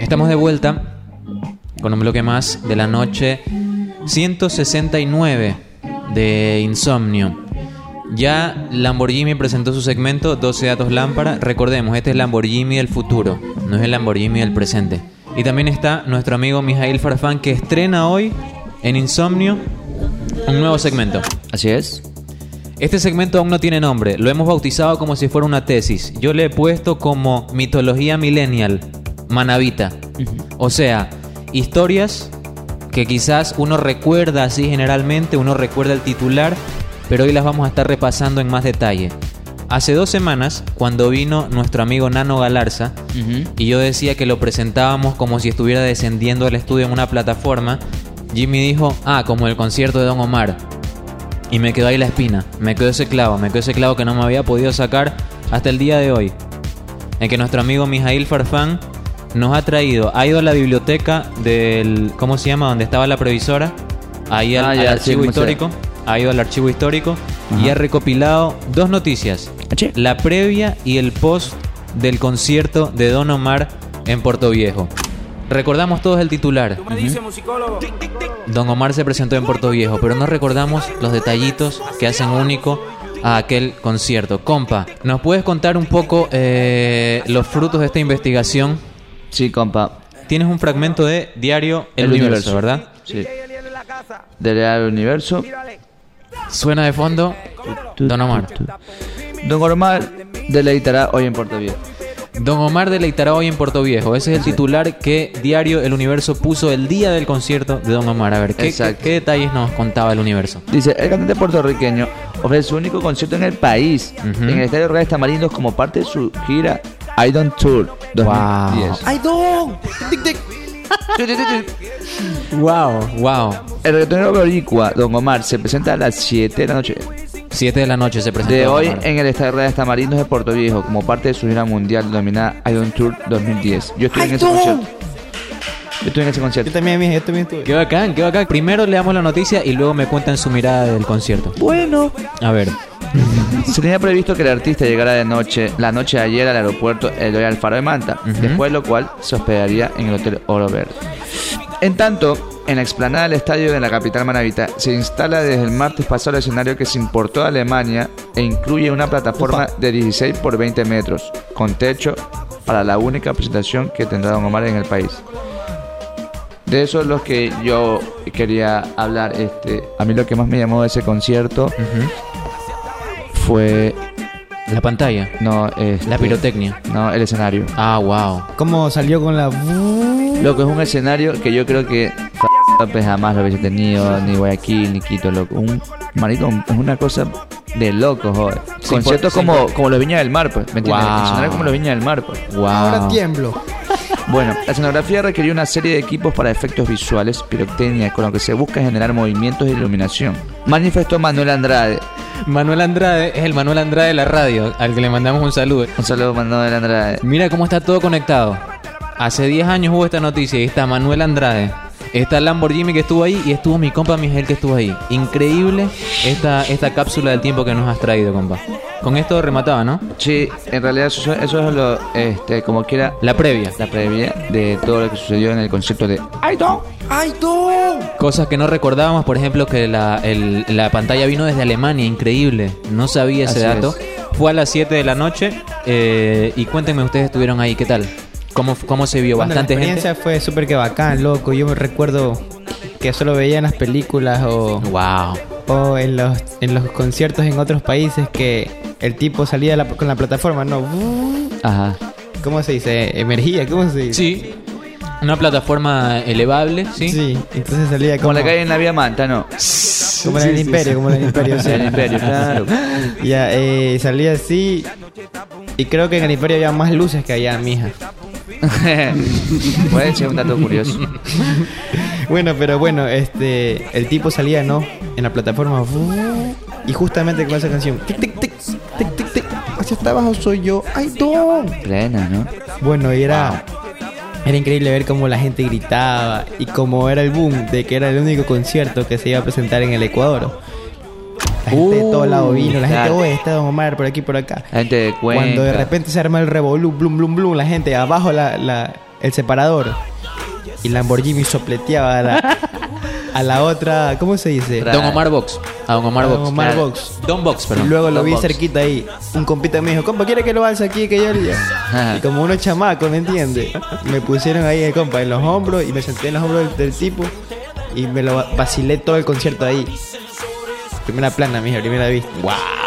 Estamos de vuelta con un bloque más de la noche 169 de Insomnio. Ya Lamborghini presentó su segmento 12 datos lámpara. Recordemos, este es Lamborghini del futuro, no es el Lamborghini del presente. Y también está nuestro amigo Mijail Farfán que estrena hoy en Insomnio un nuevo segmento. Así es. Este segmento aún no tiene nombre, lo hemos bautizado como si fuera una tesis. Yo le he puesto como mitología millennial, manavita. O sea, historias que quizás uno recuerda así generalmente, uno recuerda el titular, pero hoy las vamos a estar repasando en más detalle. Hace dos semanas, cuando vino nuestro amigo Nano Galarza, y yo decía que lo presentábamos como si estuviera descendiendo al estudio en una plataforma, Jimmy dijo, ah, como el concierto de Don Omar. Y me quedó ahí la espina, me quedó ese clavo, me quedó ese clavo que no me había podido sacar hasta el día de hoy. En que nuestro amigo Mijail Farfán nos ha traído, ha ido a la biblioteca del, ¿cómo se llama? Donde estaba la previsora, ahí al, Ah, al archivo sí, histórico, ha ido al archivo histórico y ha recopilado dos noticias, la previa y el post del concierto de Don Omar en Puerto Viejo. Recordamos todos el titular. Don Omar se presentó en Puerto Viejo, pero no recordamos los detallitos que hacen único a aquel concierto. Compa, ¿nos puedes contar un poco eh, los frutos de esta investigación? Sí, compa. Tienes un fragmento de Diario El, El Universo, Universo. ¿verdad? Sí. Del Real Universo. Suena de fondo Don Omar. Don Omar deleitará hoy en Puerto Viejo. Don Omar deleitará hoy en Puerto Viejo. Ese es el titular que Diario El Universo puso el día del concierto de Don Omar. A ver, ¿qué, qué detalles nos contaba el Universo? Dice, el cantante puertorriqueño ofrece su único concierto en el país, en el Estadio Real Tamarindos como parte de su gira I Don't Tour 2010. ¡Ay, don! Wow, wow. El reggaetonero boricua Don Omar se presenta a las 7 de la noche 7 de la noche se presentó. de hoy en el Estadio Real Tamarindos de Puerto Viejo como parte de su gira mundial denominada I Don't Tour 2010. Yo estoy en ¡Ay, ese concierto. Yo estoy en ese Yo concierto. también, mija, yo también estuve. Qué bacán, qué bacán. Primero le damos la noticia y luego me cuentan su mirada del concierto. Bueno. A ver. Se tenía previsto que el artista llegara de noche, la noche de ayer al aeropuerto Eloy Alfaro de Manta, después de lo cual se hospedaría en el Hotel Oro Verde. En tanto, en la explanada del estadio de la capital manavita se instala desde el martes pasado el escenario que se importó de Alemania e incluye una plataforma de 16 por 20 metros, con techo para la única presentación que tendrá Don Omar en el país. De eso es lo que yo quería hablar. Este, a mí lo que más me llamó de ese concierto fue La pantalla. no, este, La pirotecnia. No, el escenario. Ah, wow. ¿Cómo salió con la... Lo que es un escenario que yo creo que pues, jamás lo hubiese tenido, ni Guayaquil, ni Quito, loco. Un marico, es una cosa de loco, joder. Sí, Conciertos sí, como, como los Viña del Mar, pues. ¿Me entiendes? Wow. Como los Viña del Mar, pues. Wow. Ahora tiemblo. Bueno, la escenografía requirió una serie de equipos para efectos visuales, pirotecnia, con lo que se busca generar movimientos de iluminación. Manifestó Manuel Andrade. Manuel Andrade es el Manuel Andrade de la radio, al que le mandamos un saludo. Un saludo, Manuel Andrade. Mira cómo está todo conectado. Hace 10 años hubo esta noticia y está Manuel Andrade. Está Lamborghini que estuvo ahí y estuvo mi compa Miguel que estuvo ahí. Increíble esta, esta cápsula del tiempo que nos has traído, compa. Con esto remataba, ¿no? Sí, en realidad eso, eso es lo, este, como quiera, La previa. la previa de todo lo que sucedió en el concierto de. ¡Ay, don! Cosas que no recordábamos, por ejemplo, que la, el- la pantalla vino desde Alemania, increíble. No sabía ese Así dato. Fue a las 7 de la noche eh, y cuéntenme, ustedes estuvieron ahí, ¿qué tal? ¿Cómo, cómo se vio? Bueno, ¿Bastante la experiencia gente? fue súper que bacán, loco. Yo me recuerdo que solo veía en las películas o, Wow. o en, los, en los conciertos en otros países que el tipo salía la- con la plataforma, ¿no? Ajá. ¿Cómo se dice? Emergía, ¿cómo se dice? Sí. Una plataforma elevable, ¿sí? Sí, entonces salía Como como, la calle en la Vía Manta, ¿no? como en el imperio, como en el imperio, sí. El imperio, claro. Ya, eh, salía así. Y creo que en el imperio había más luces que allá, mija. Puede ser un dato curioso. Bueno, pero bueno, este, el tipo salía, ¿no? En la plataforma. Y justamente con esa canción. Tic, tic, tic, tic, tic, tic. Hacia hasta abajo soy yo. ¡Ay, don! Plena, ¿no? Bueno, y era. Era increíble ver cómo la gente gritaba y cómo era el boom de que era el único concierto que se iba a presentar en el Ecuador. La gente de todos lados vino, la gente, oye, está Don Omar por aquí, por acá. La gente de Cuenca. Cuando de repente se arma el revolú, blum, blum, blum, la gente abajo la, la- el separador y Lamborghini sopleteaba a la, a la otra, ¿cómo se dice? Don Omar Box. A Don Omar Don Box. Omar claro. Box. Don Box, Y perdón. luego lo Don vi Box. cerquita ahí. Un compita me dijo, compa, ¿quiere que lo alce aquí que yo le diga?" Ajá. Y como unos chamacos, ¿me entiendes? Me pusieron ahí, compa, en los hombros y me senté en los hombros del, del tipo y me lo vacilé todo el concierto ahí. Primera plana, mija, primera vista.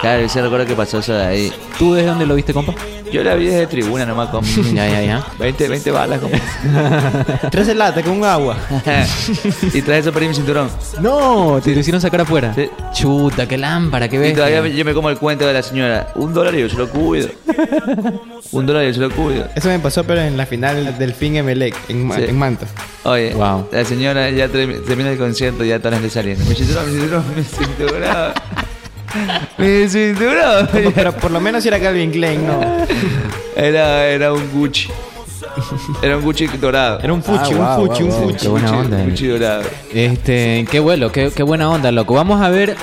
Claro, ese recuerdo que pasó eso de ahí. ¿Tú desde dónde lo viste, compa? Yo la vi desde tribuna nomás con ya, ya, ya. 20, 20 balas como. Tres lata con agua. y traes eso para ir mi cinturón. No, te lo hicieron sacar afuera. Sí. Chuta, qué lámpara, qué Y ves. todavía yo me como el cuento de la señora. Un dólar y yo se lo cuido. Un dólar y yo se lo cuido. Eso me pasó, pero en la final del fin Emelec, en, Sí. en Manta. Oye, Wow. la señora ya termi- termina el concierto y ya todas las gente saliendo. Mi cinturón, mi cinturón, mi cinturón. Mi cinturón. Como, pero por lo menos era Calvin Klein, no. Era, era un Gucci. Era un Gucci dorado. Era un fuchi, Ah, wow, un fuchi, wow, un fuchi. Qué buena Gucci- onda. Gucci dorado. Este, qué bueno, qué, qué buena onda, loco. Vamos a ver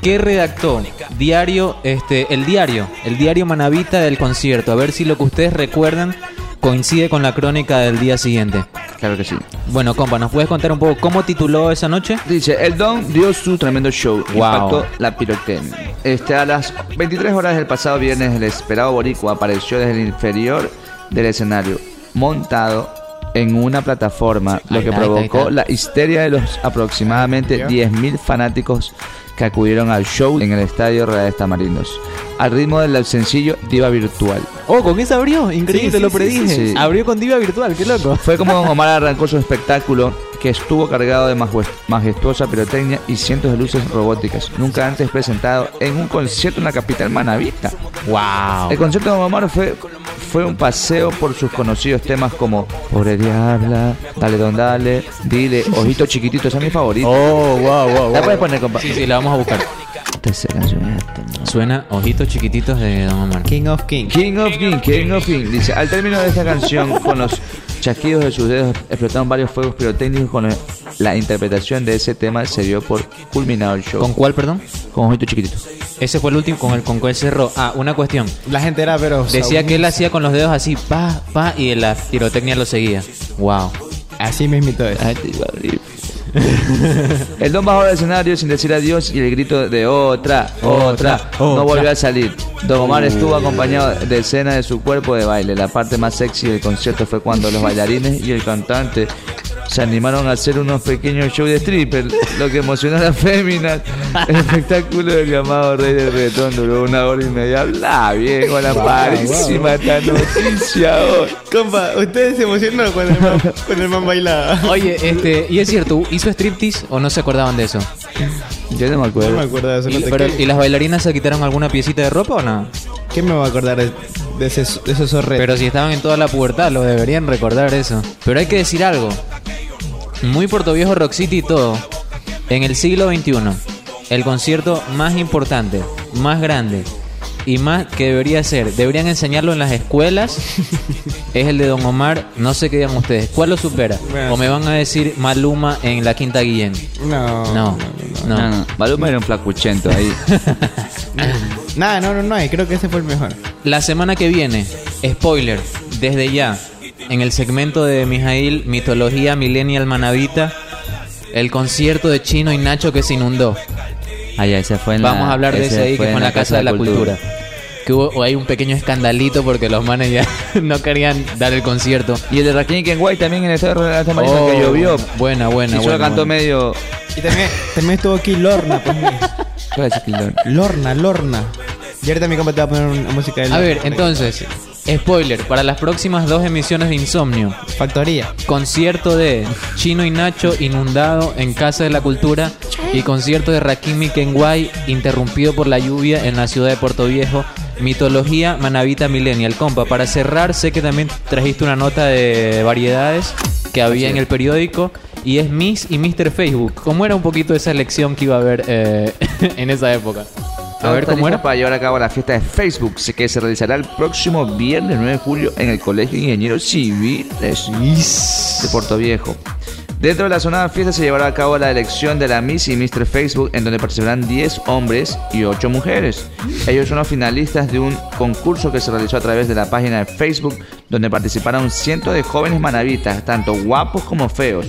qué redactó diario, este, el diario, el diario Manavita del concierto. A ver si lo que ustedes recuerdan coincide con la crónica del día siguiente. Claro que sí. Bueno, compa, ¿nos puedes contar un poco cómo tituló esa noche? Dice, el Don dio su tremendo show. Wow. Impactó la pirotecnia. Este, a las 23 horas del pasado viernes, el esperado boricua apareció desde el inferior del escenario, montado en una plataforma, lo que provocó la histeria de los aproximadamente ¿Ya? 10.000 fanáticos que acudieron al show en el estadio Reales Tamarinos, al ritmo del sencillo Diva Virtual. Oh, con esa abrió, increíble, Sí, sí, lo predije. sí. Abrió con diva virtual, qué loco. Fue como Don Omar arrancó su espectáculo, que estuvo cargado de majes- majestuosa pirotecnia y cientos de luces robóticas, nunca antes presentado en un concierto en la capital manavita. Wow. El concierto de Don Omar fue, fue un paseo por sus conocidos temas como Pobre Diabla, Dale Don Dale, Dile, Ojito Chiquitito, esa es mi favorita. Oh, wow, wow, La puedes poner, compa. Sí, sí, la vamos a buscar. Suena ojitos chiquititos de Don Omar. King of King. King of King, King of King. Dice, al término de esta canción, con los chasquidos de sus dedos explotaron varios fuegos pirotécnicos con la interpretación de ese tema se dio por culminado el show. ¿Con cuál, perdón? Con ojito chiquitito. Ese fue el último con el con cuál cerró. Ah, una cuestión. La gente era, pero. Decía que él hacía con los dedos así, pa, pa, y la pirotecnia lo seguía. Wow. Así mismito es. Ay, te iba a reír. El don bajó del escenario sin decir adiós y el grito de otra, otra, no otra. volvió a salir. Don Omar estuvo acompañado de escena de su cuerpo de baile. La parte más sexy del concierto fue cuando los bailarines y el cantante se animaron a hacer unos pequeños shows de stripper, lo que emocionó a las féminas. El espectáculo del llamado Rey del Reggaetón duró una hora y media. Habla bien con la parísima esta noticia. Compa, ustedes se emocionaron cuando el man, cuando el man bailaba. Oye, este, y es cierto, ¿hizo striptease o no se acordaban de eso? Yo no me No acuerdo. me acuerdo de eso. ¿Y, no pero-. ¿y las bailarinas se quitaron alguna piecita de ropa o no? ¿Qué me va a acordar de, de, ese, de esos zorretos? Pero si estaban en toda la pubertad, lo deberían recordar eso. Pero hay que decir algo. Muy Puerto Viejo Rock City y todo. En el siglo XXI, el concierto más importante, más grande y más que debería ser, deberían enseñarlo en las escuelas, es el de Don Omar. No sé qué digan ustedes. ¿Cuál lo supera? Bueno. O me van a decir Maluma en la Quinta Guillén. No. No, no. No, no. Maluma era un flacuchento ahí. Nada, no, no, no. hay. Creo que ese fue el mejor. La semana que viene, spoiler, desde ya, en el segmento de Mijail, Mitología Millennial Manavita, el concierto de Chino y Nacho que se inundó. Ah, ya, ese fue en Vamos la- a hablar de ese ahí, que fue en la Casa de la Cultura. Que hubo o hay un pequeño escandalito porque los manes ya no querían dar el concierto. Y el de Rakim Kenway también en el estadio de la Marina que Oh, llovió. Buena, buena, y buena. cantó buena. medio. Y también, también estuvo aquí Lorna, pues. mira. ¿Cuál es ese Kildon? Lorna, Lorna. Y ahorita mi compa te va a poner una música de A Lorna. ver, entonces, spoiler, para las próximas dos emisiones de Insomnio, Factoría. concierto de Chino y Nacho inundado en Casa de la Cultura y concierto de Rakim y Kenway interrumpido por la lluvia en la ciudad de Puerto Viejo. Mitología Manavita Millennial. Compa, para cerrar, sé que también trajiste una nota de variedades que había en el periódico y es Miss y Mr. Facebook. ¿Cómo era un poquito esa elección que iba a haber eh, en esa época? A ver cómo era. Para llevar a cabo la fiesta de Facebook, que se realizará el próximo viernes 9 de julio en el Colegio de Ingenieros Civiles de Puerto Viejo. Dentro de la zona de fiesta se llevará a cabo la elección de la Miss y Mr. Facebook, en donde participarán 10 hombres y 8 mujeres. Ellos son los finalistas de un concurso que se realizó a través de la página de Facebook, donde participaron cientos de jóvenes manavitas, tanto guapos como feos.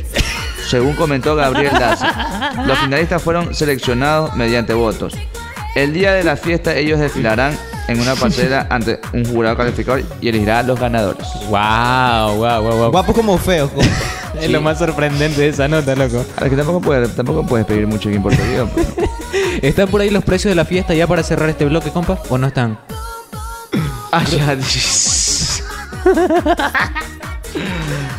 Según comentó Gabriel Daza, los finalistas fueron seleccionados mediante votos. El día de la fiesta ellos desfilarán en una pasarela ante un jurado calificador y elegirá a los ganadores. Wow, wow, wow, wow. Guapos como feos. compa. Es lo más sorprendente de esa nota, loco. Ahora que tampoco puedes, tampoco puedes pedir mucho aquí en Puerto Rico. pero- ¿Están por ahí los precios de la fiesta ya para cerrar este bloque, compa? ¿O no están? Ah, ya,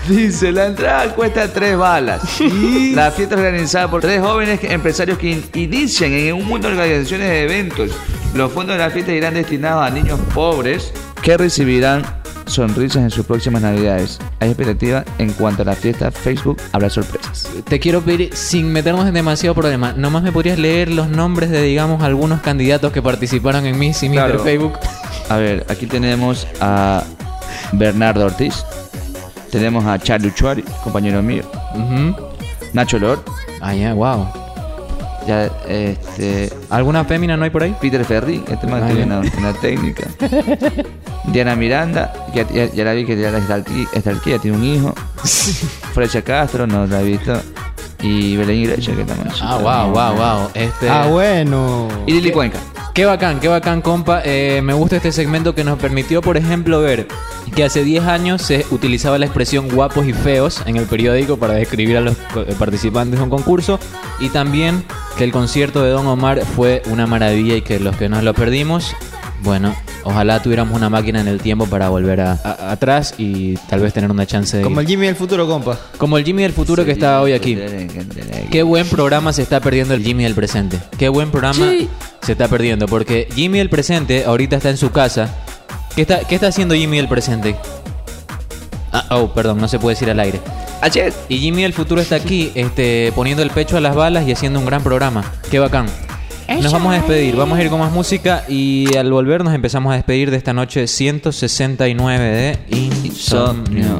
dice. La entrada cuesta tres balas. La fiesta es organizada por tres jóvenes empresarios que in- inician en un mundo de organizaciones de eventos. Los fondos de la fiesta irán destinados a niños pobres que recibirán sonrisas en sus próximas navidades. Hay expectativa en cuanto a la fiesta Facebook, habrá sorpresas. Te quiero pedir, sin meternos en demasiado problema, nomás me podrías leer los nombres de, digamos, algunos candidatos que participaron en Miss y Mr. Claro. Facebook. A ver, aquí tenemos a Bernardo Ortiz. Tenemos a Charlie Chuari, compañero mío. Nacho Lord. Ah, ya, wow. Ya, este, ¿Alguna fémina no hay por ahí? Peter Ferri, este Ah, que la, en la técnica. Diana Miranda, que ya, ya la vi que ya la está aquí, está aquí, ya tiene un hijo. Frecha Castro, no la he visto. Y Belén Iglesia, que también. Ah, wow, wow, wow. Este... Ah, bueno. Y Lili Cuenca. Qué bacán, qué bacán, compa. Eh, me gusta este segmento que nos permitió, por ejemplo, ver que hace 10 años se utilizaba la expresión guapos y feos en el periódico para describir a los eh, participantes de un concurso. Y también que el concierto de Don Omar fue una maravilla y que los que nos lo perdimos, bueno, ojalá tuviéramos una máquina en el tiempo para volver a- a- atrás y tal vez tener una chance de... Como el Jimmy del futuro, compa. Como el Jimmy del futuro que está hoy aquí. Qué buen programa se está perdiendo el Jimmy del presente. Qué buen programa se está perdiendo. Porque Jimmy del presente ahorita está en su casa. ¿Qué está, qué está haciendo Jimmy del presente? Ah, oh, perdón, no se puede decir al aire. Y Jimmy del futuro está aquí, este, poniendo el pecho a las balas y haciendo un gran programa. Qué bacán. Nos vamos a despedir, vamos a ir con más música y al volver nos empezamos a despedir de esta noche 169 de Insomnio.